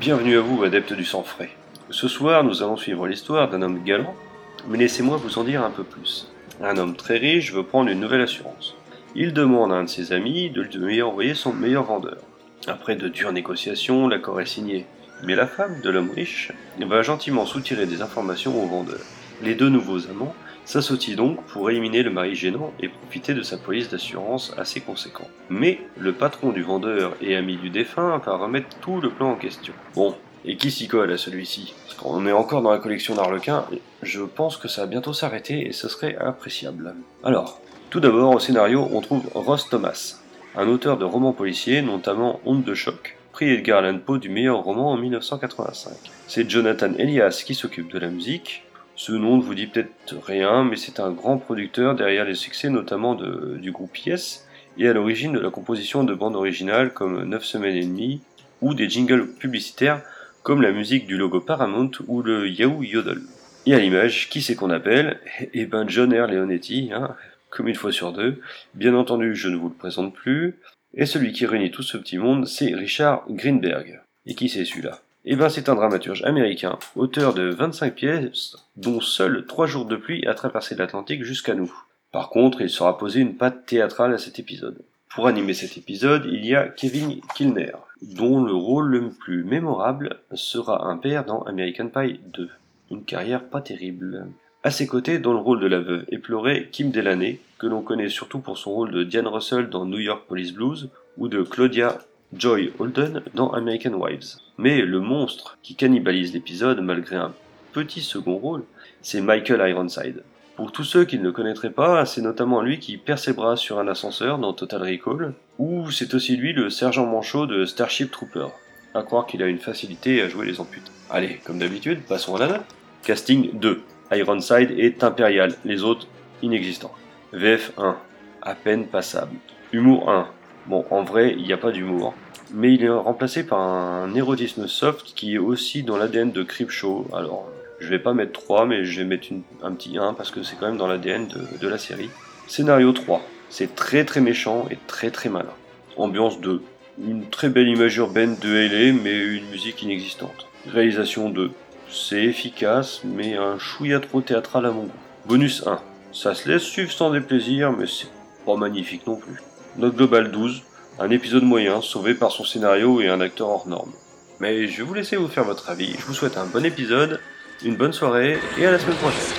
Bienvenue à vous, adeptes du sang frais. Ce soir, nous allons suivre l'histoire d'un homme galant, mais laissez-moi vous en dire un peu plus. Un homme très riche veut prendre une nouvelle assurance. Il demande à un de ses amis de lui envoyer son meilleur vendeur. Après de dures négociations, l'accord est signé. Mais la femme de l'homme riche va gentiment soutirer des informations au vendeur. Les deux nouveaux amants s'associent donc pour éliminer le mari gênant et profiter de sa police d'assurance assez conséquent. Mais le patron du vendeur et ami du défunt va remettre tout le plan en question. Bon, et qui s'y colle à celui-ci? Parce qu'on est encore dans la collection d'Arlequin, je pense que ça va bientôt s'arrêter et ce serait appréciable. Alors, tout d'abord au scénario, on trouve Ross Thomas, un auteur de romans policiers, notamment Honte de choc, prix Edgar Allan Poe du meilleur roman en 1985. C'est Jonathan Elias qui s'occupe de la musique, ce nom ne vous dit peut-être rien, mais c'est un grand producteur derrière les succès notamment du groupe Yes et à l'origine de la composition de bandes originales comme 9 semaines et demie ou des jingles publicitaires comme la musique du logo Paramount ou le Yahoo Yodel. Et à l'image, qui c'est qu'on appelle? Eh ben John R. Leonetti, hein, comme une fois sur deux. Bien entendu, je ne vous le présente plus. Et celui qui réunit tout ce petit monde, c'est Richard Greenberg. Et qui c'est celui-là? Eh ben, c'est un dramaturge américain, auteur de 25 pièces, dont seuls 3 jours de pluie a traversé l'Atlantique jusqu'à nous. Par contre, il sera posé une patte théâtrale à cet épisode. Pour animer cet épisode, il y a Kevin Kilner, dont le rôle le plus mémorable sera un père dans American Pie 2. Une carrière pas terrible. À ses côtés, dans le rôle de la veuve éplorée, Kim Delaney, que l'on connaît surtout pour son rôle de Diane Russell dans New York Police Blues, ou de Claudia Joy Holden dans American Wives. Mais le monstre qui cannibalise l'épisode malgré un petit second rôle, c'est Michael Ironside. Pour tous ceux qui ne le connaîtraient pas, c'est notamment lui qui perd ses bras sur un ascenseur dans Total Recall, ou c'est aussi lui le sergent manchot de Starship Trooper. À croire qu'il a une facilité à jouer les amputés. Allez, comme d'habitude, passons à la. Casting 2. Ironside est impérial, les autres inexistants. VF 1. À peine passable. Humour 1. Bon, en vrai, il n'y a pas d'humour. Mais il est remplacé par un érotisme soft qui est aussi dans l'ADN de Creepshow. Alors, je vais pas mettre 3, mais je vais mettre un petit 1 parce que c'est quand même dans l'ADN de, la série. Scénario 3. C'est très très méchant et très très malin. Ambiance 2. Une très belle image urbaine de L.A. mais une musique inexistante. Réalisation 2. C'est efficace, mais un chouïa trop théâtral à mon goût. Bonus 1. Ça se laisse suivre sans déplaisir, mais c'est pas magnifique non plus. Note globale 12, un épisode moyen, sauvé par son scénario et un acteur hors norme. Mais je vais vous laisser vous faire votre avis. Je vous souhaite un bon épisode, une bonne soirée et à la semaine prochaine.